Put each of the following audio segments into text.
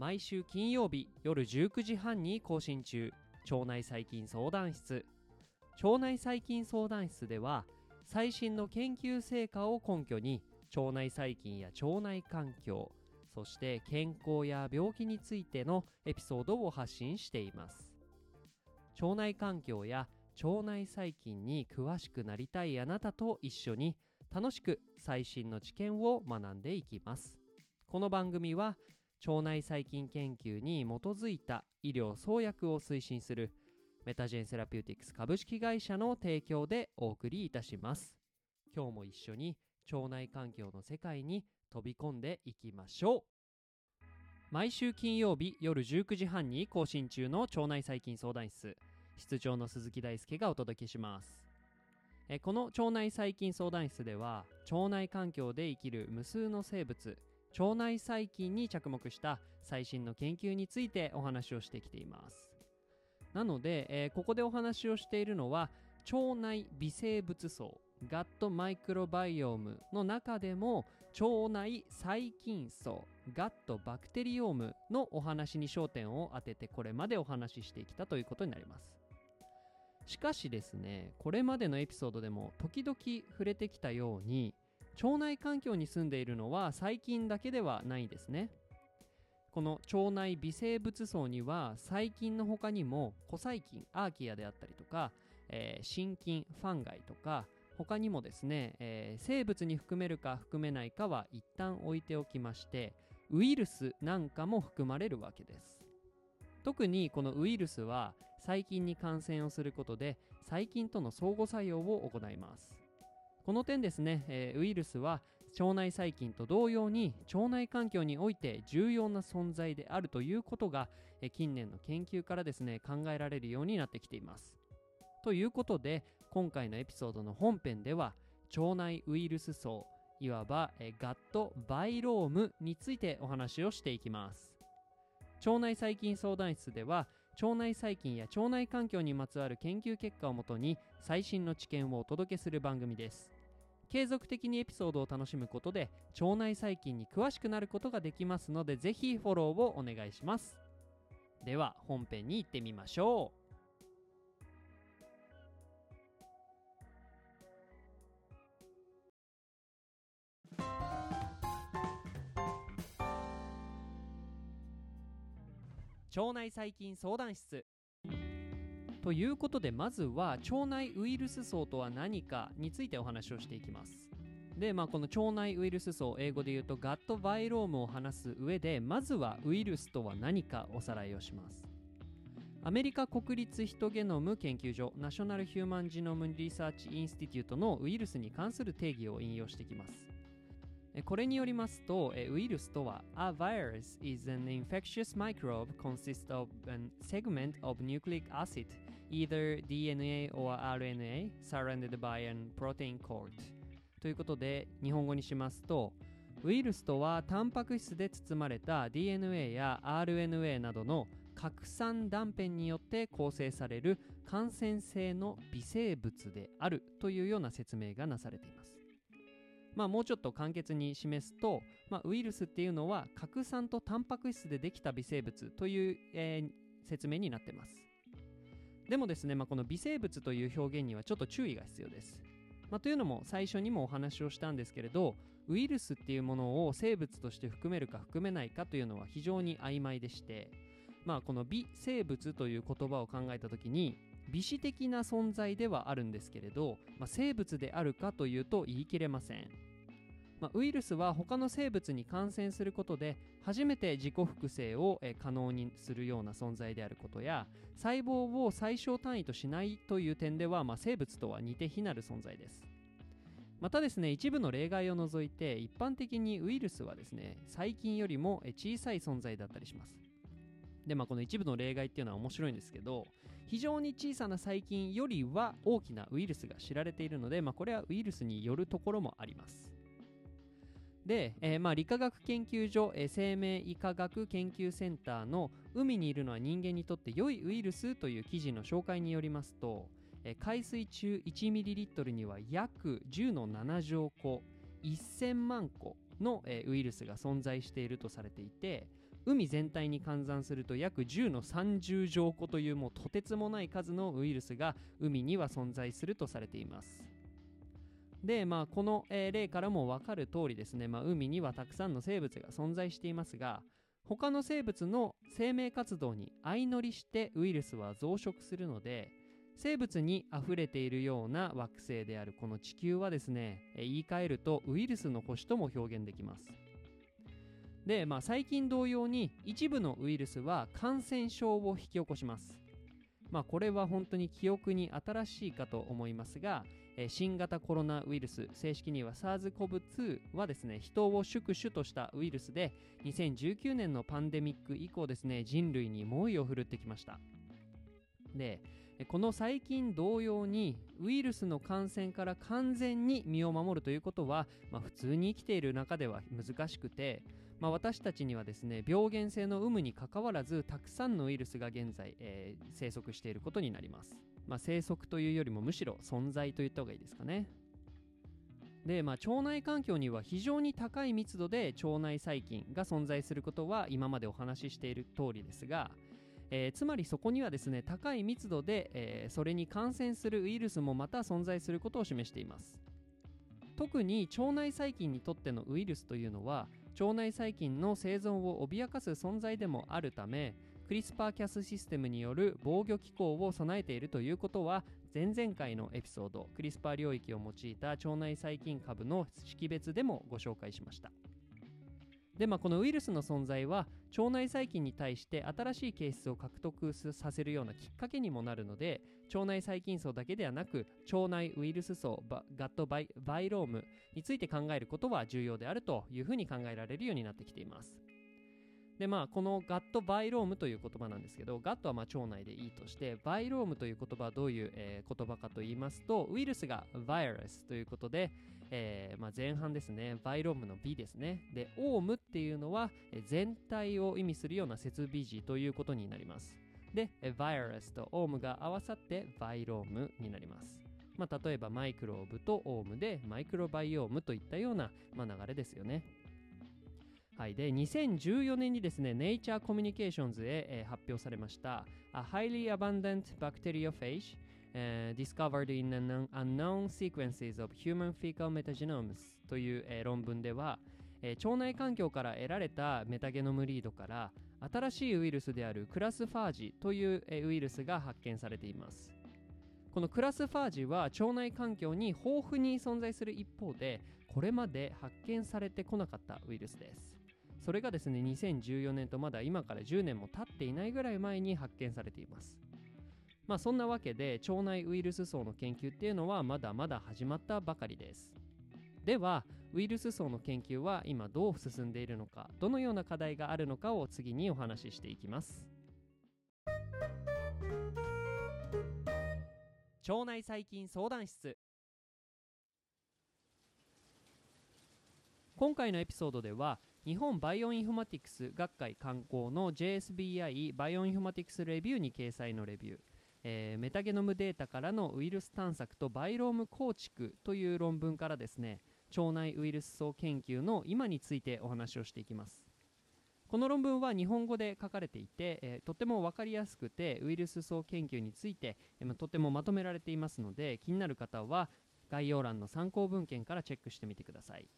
毎週金曜日夜19時半に更新中。腸内細菌相談室。腸内細菌相談室では最新の研究成果を根拠に腸内細菌や腸内環境そして健康や病気についてのエピソードを発信しています。腸内環境や腸内細菌に詳しくなりたいあなたと一緒に楽しく最新の知見を学んでいきます。この番組は腸内細菌研究に基づいた医療創薬を推進するメタジェンセラピューティクス株式会社の提供でお送りいたします。今日も一緒に腸内環境の世界に飛び込んでいきましょう。毎週金曜日夜19時半に更新中の腸内細菌相談室。室長の鈴木大輔がお届けします。えこの腸内細菌相談室では腸内環境で生きる無数の生物腸内細菌に着目した最新の研究についてお話をしてきています。なので、えーここでお話をしているのは腸内微生物層ガットマイクロバイオームの中でも腸内細菌層ガットバクテリオームのお話に焦点を当ててこれまでお話ししてきたということになります。しかしですねこれまでのエピソードでも時々触れてきたように腸内環境に住んでいるのは細菌だけではないですね。この腸内微生物層には細菌の他にも古細菌アーキアであったりとか、えー真菌ファンガイとか他にもですね、えー生物に含めるか含めないかは一旦置いておきましてウイルスなんかも含まれるわけです。特にこのウイルスは細菌に感染をすることで細菌との相互作用を行います。この点ですね、えーウイルスは腸内細菌と同様に腸内環境において重要な存在であるということが、えー近年の研究からですね考えられるようになってきています。ということで今回のエピソードの本編では腸内ウイルス層いわば、えーガットバイロームについてお話をしていきます。腸内細菌相談室では腸内細菌や腸内環境にまつわる研究結果をもとに最新の知見をお届けする番組です。継続的にエピソードを楽しむことで腸内細菌に詳しくなることができますのでぜひフォローをお願いします。では本編に行ってみましょう。腸内細菌相談室。ということでまずは腸内ウイルス層とは何かについてお話をしていきます。でまあこの腸内ウイルス層英語で言うとガットバイロームを話す上でまずはウイルスとは何かおさらいをします。アメリカ国立ヒトゲノム研究所ナショナル・ヒューマン・ジノム・リサーチ・インスティテュートのウイルスに関する定義を引用してきます。えこれによりますと、えウイルスとは A virus is an infectious microbe consists of a segment of nucleic acid, either DNA or RNA, surrounded by an protein coat. ということで、日本語にしますと、ウイルスとはタンパク質で包まれた DNA や RNA などの核酸断片によって構成される感染性の微生物であるというような説明がなされています。まあ、もうちょっと簡潔に示すと、まあ、ウイルスっていうのは核酸とタンパク質でできた微生物という、えー説明になってますでもですね、まあ、この微生物という表現にはちょっと注意が必要です、まあ、というのも最初にもお話をしたんですけれどウイルスっていうものを生物として含めるか含めないかというのは非常に曖昧でしてまあこの微生物という言葉を考えた時に微視的な存在ではあるんですけれど、まあ、生物であるかというと言い切れません、まあ、ウイルスは他の生物に感染することで初めて自己複製をえ可能にするような存在であることや細胞を最小単位としないという点では、まあ、生物とは似て非なる存在です。またですね一部の例外を除いて一般的にウイルスはですね細菌よりも小さい存在だったりします。でまあこの一部の例外っていうのは面白いんですけど非常に小さな細菌よりは大きなウイルスが知られているので、まあ、これはウイルスによるところもあります。で、えーまあ理化学研究所、えー生命医科学研究センターの海にいるのは人間にとって良いウイルスという記事の紹介によりますと、えー海水中 1ml には約10の7乗個1000万個の、えーウイルスが存在しているとされていて海全体に換算すると約10の30乗個というもうとてつもない数のウイルスが海には存在するとされています。でまあこの、え例からも分かる通りですね、まあ、海にはたくさんの生物が存在していますが他の生物の生命活動に相乗りしてウイルスは増殖するので生物にあふれているような惑星であるこの地球はですね言い換えるとウイルスの星とも表現できます。で、まあ、最近同様に一部のウイルスは感染症を引き起こします。まあ、これは本当に記憶に新しいかと思いますが、え新型コロナウイルス正式には SARS-CoV-2 はですね人を宿主としたウイルスで2019年のパンデミック以降ですね人類に猛威を振るってきました。でこの細菌同様にウイルスの感染から完全に身を守るということは、まあ、普通に生きている中では難しくて、まあ、私たちにはですね病原性の有無にかかわらずたくさんのウイルスが現在、えー生息していることになります、まあ、生息というよりもむしろ存在と言った方がいいですかね。で、まあ、腸内環境には非常に高い密度で腸内細菌が存在することは今までお話ししている通りですが、えーつまりそこにはですね高い密度で、えーそれに感染するウイルスもまた存在することを示しています。特に腸内細菌にとってのウイルスというのは腸内細菌の生存を脅かす存在でもあるためクリスパーキャスシステムによる防御機構を備えているということは前々回のエピソードクリスパー領域を用いた腸内細菌株の識別でもご紹介しました。で、まあ、このウイルスの存在は腸内細菌に対して新しい形質を獲得させるようなきっかけにもなるので腸内細菌層だけではなく腸内ウイルス層バガットバイバイロームについて考えることは重要であるというふうに考えられるようになってきています。でまあこのガットバイロームという言葉なんですけどガットはまあ腸内でいいとしてバイロームという言葉はどういう、えー言葉かと言いますとウイルスがバイラスということで、えーまあ、前半ですね。バイロームの B ですね。でオウムっていうのは全体を意味するような設備字ということになります。でえーバイラスとオウムが合わさってバイロームになります。まあ、例えばマイクローブとオウムでマイクロバイオームといったような、まあ、流れですよね。はい、で2014年にですね Nature Communications へ、えー発表されました「A highly abundant bacteriophage、discovered in unknown, unknown sequences of human fecal metagenomes」という、えー論文では、えー腸内環境から得られたメタゲノムリードから新しいウイルスであるクラスファージという、えーウイルスが発見されています。このクラスファージは腸内環境に豊富に存在する一方でこれまで発見されてこなかったウイルスです。それがですね2014年とまだ今から10年も経っていないぐらい前に発見されています。まあそんなわけで腸内ウイルス叢の研究っていうのはまだまだ始まったばかりです。ではウイルス叢の研究は今どう進んでいるのかどのような課題があるのかを次にお話ししていきます。腸内細菌相談室。今回のエピソードでは日本バイオインフォマティクス学会刊行の JSBI バイオインフォマティクスレビューに掲載のレビュー、えーメタゲノムデータからのウイルス探索とバイローム構築という論文からですね腸内ウイルス層研究の今についてお話をしていきます。この論文は日本語で書かれていて、えーとても分かりやすくてウイルス層研究について、えーとてもまとめられていますので気になる方は概要欄の参考文献からチェックしてみてください。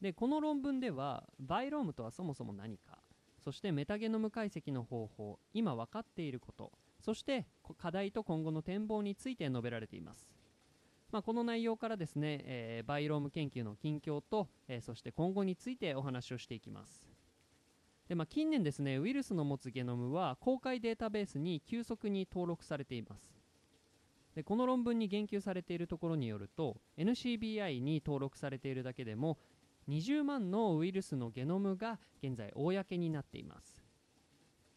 でこの論文ではバイロームとはそもそも何かそしてメタゲノム解析の方法今分かっていることそして課題と今後の展望について述べられています。まあ、この内容からですね、えーバイローム研究の近況と、えーそして今後についてお話をしていきます。で、まあ、近年ですねウイルスの持つゲノムは公開データベースに急速に登録されています。でこの論文に言及されているところによると NCBI に登録されているだけでも20万のウイルスのゲノムが現在公になっています。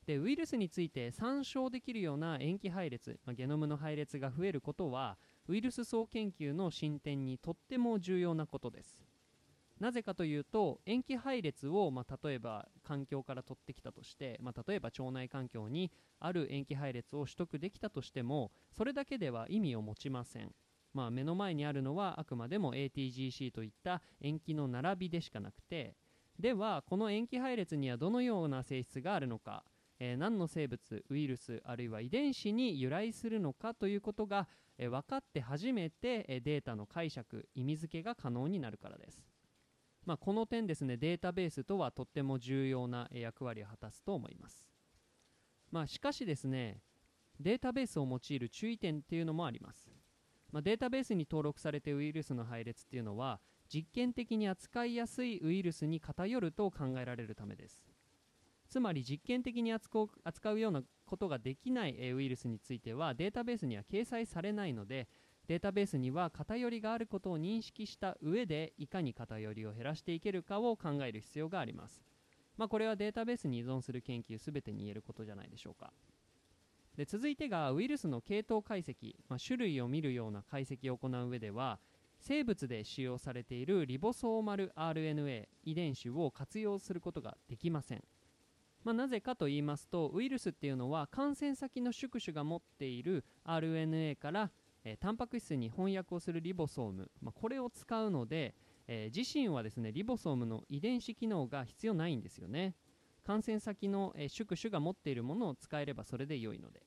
でウイルスについて参照できるような塩基配列、まあゲノムの配列が増えることはウイルス層研究の進展にとっても重要なことです。なぜかというと塩基配列を、まあ、例えば環境から取ってきたとして、まあ、例えば腸内環境にある塩基配列を取得できたとしてもそれだけでは意味を持ちません。まあ、目の前にあるのはあくまでも ATGC といった塩基の並びでしかなくてではこの塩基配列にはどのような性質があるのか、えー、何の生物ウイルスあるいは遺伝子に由来するのかということが、えー、分かって初めて、えー、データの解釈意味付けが可能になるからです、まあ、この点ですねデータベースとはとっても重要な役割を果たすと思います、まあ、しかしですねデータベースを用いる注意点っていうのもあります、まあ、データベースに登録されてウイルスの配列っていうのは実験的に扱いやすいウイルスに偏ると考えられるためです。つまり実験的に扱う扱うようなことができないウイルスについてはデータベースには掲載されないのでデータベースには偏りがあることを認識した上でいかに偏りを減らしていけるかを考える必要があります、まあ、これはデータベースに依存する研究すべてに言えることじゃないでしょうか。で続いてがウイルスの系統解析、まあ、種類を見るような解析を行う上では生物で使用されているリボソーマル RNA 遺伝子を活用することができません、まあ、なぜかと言いますとウイルスっていうのは感染先の宿主が持っている RNA から、えー、タンパク質に翻訳をするリボソーム、まあ、これを使うので、えー、自身はですねリボソームの遺伝子機能が必要ないんですよね。感染先の、えー、宿主が持っているものを使えればそれで良いので。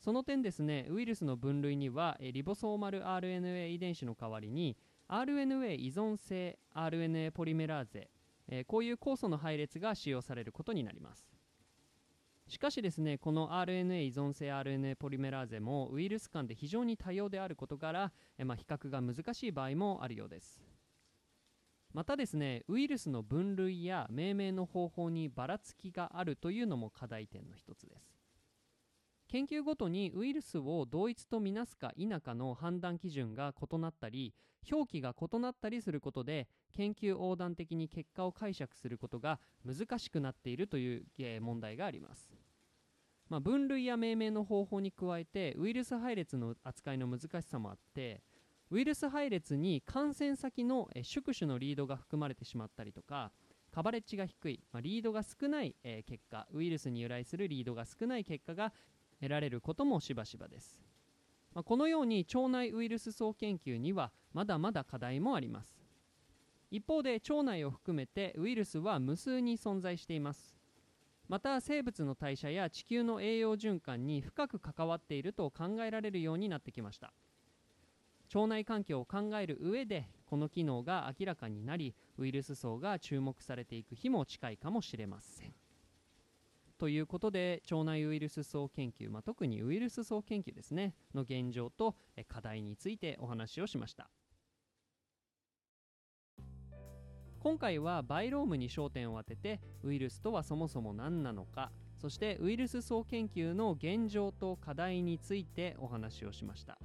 その点ですねウイルスの分類にはえリボソーマル RNA 遺伝子の代わりに RNA 依存性 RNA ポリメラーゼ、えー、こういう酵素の配列が使用されることになります。しかしですねこの RNA 依存性 RNA ポリメラーゼもウイルス間で非常に多様であることから、え、まあ、比較が難しい場合もあるようです。またですねウイルスの分類や命名の方法にばらつきがあるというのも課題点の一つです。研究ごとにウイルスを同一とみなすか否かの判断基準が異なったり表記が異なったりすることで研究横断的に結果を解釈することが難しくなっているという問題があります、まあ、分類や命名の方法に加えてウイルス配列の扱いの難しさもあってウイルス配列に感染先の宿主のリードが含まれてしまったりとかカバレッジが低い、まあ、リードが少ない、え、結果ウイルスに由来するリードが少ない結果が得られることもしばしばです、まあ、このように腸内ウイルス層研究にはまだまだ課題もあります。一方で腸内を含めてウイルスは無数に存在しています。また生物の代謝や地球の栄養循環に深く関わっていると考えられるようになってきました。腸内環境を考える上でこの機能が明らかになりウイルス層が注目されていく日も近いかもしれません。ということで腸内ウイルス層研究、まあ、特にウイルス層研究ですねの現状と課題についてお話をしました。今回はバイロームに焦点を当ててウイルスとはそもそも何なのかそしてウイルス層研究の現状と課題についてお話をしました。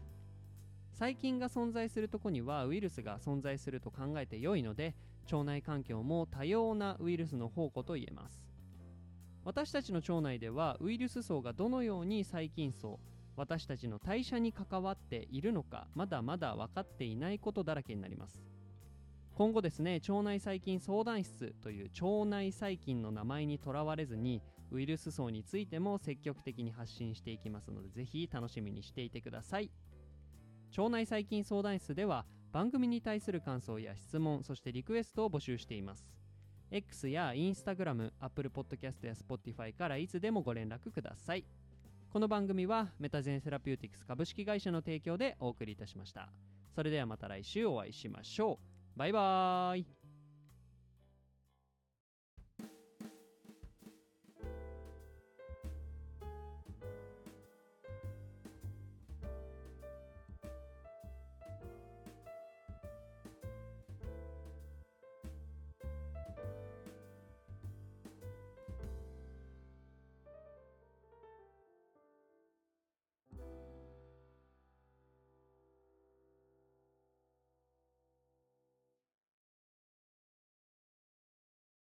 細菌が存在するとこにはウイルスが存在すると考えて良いので腸内環境も多様なウイルスの宝庫と言えます。私たちの腸内ではウイルス層がどのように細菌層私たちの代謝に関わっているのかまだまだ分かっていないことだらけになります。今後ですね腸内細菌相談室という腸内細菌の名前にとらわれずにウイルス層についても積極的に発信していきますのでぜひ楽しみにしていてください腸内細菌相談室では番組に対する感想や質問そしてリクエストを募集しています X や Instagram、Apple Podcast や Spotify からいつでもご連絡ください。この番組はメタゼンセラピューティクス株式会社の提供でお送りいたしました。それではまた来週お会いしましょう。バイバーイ。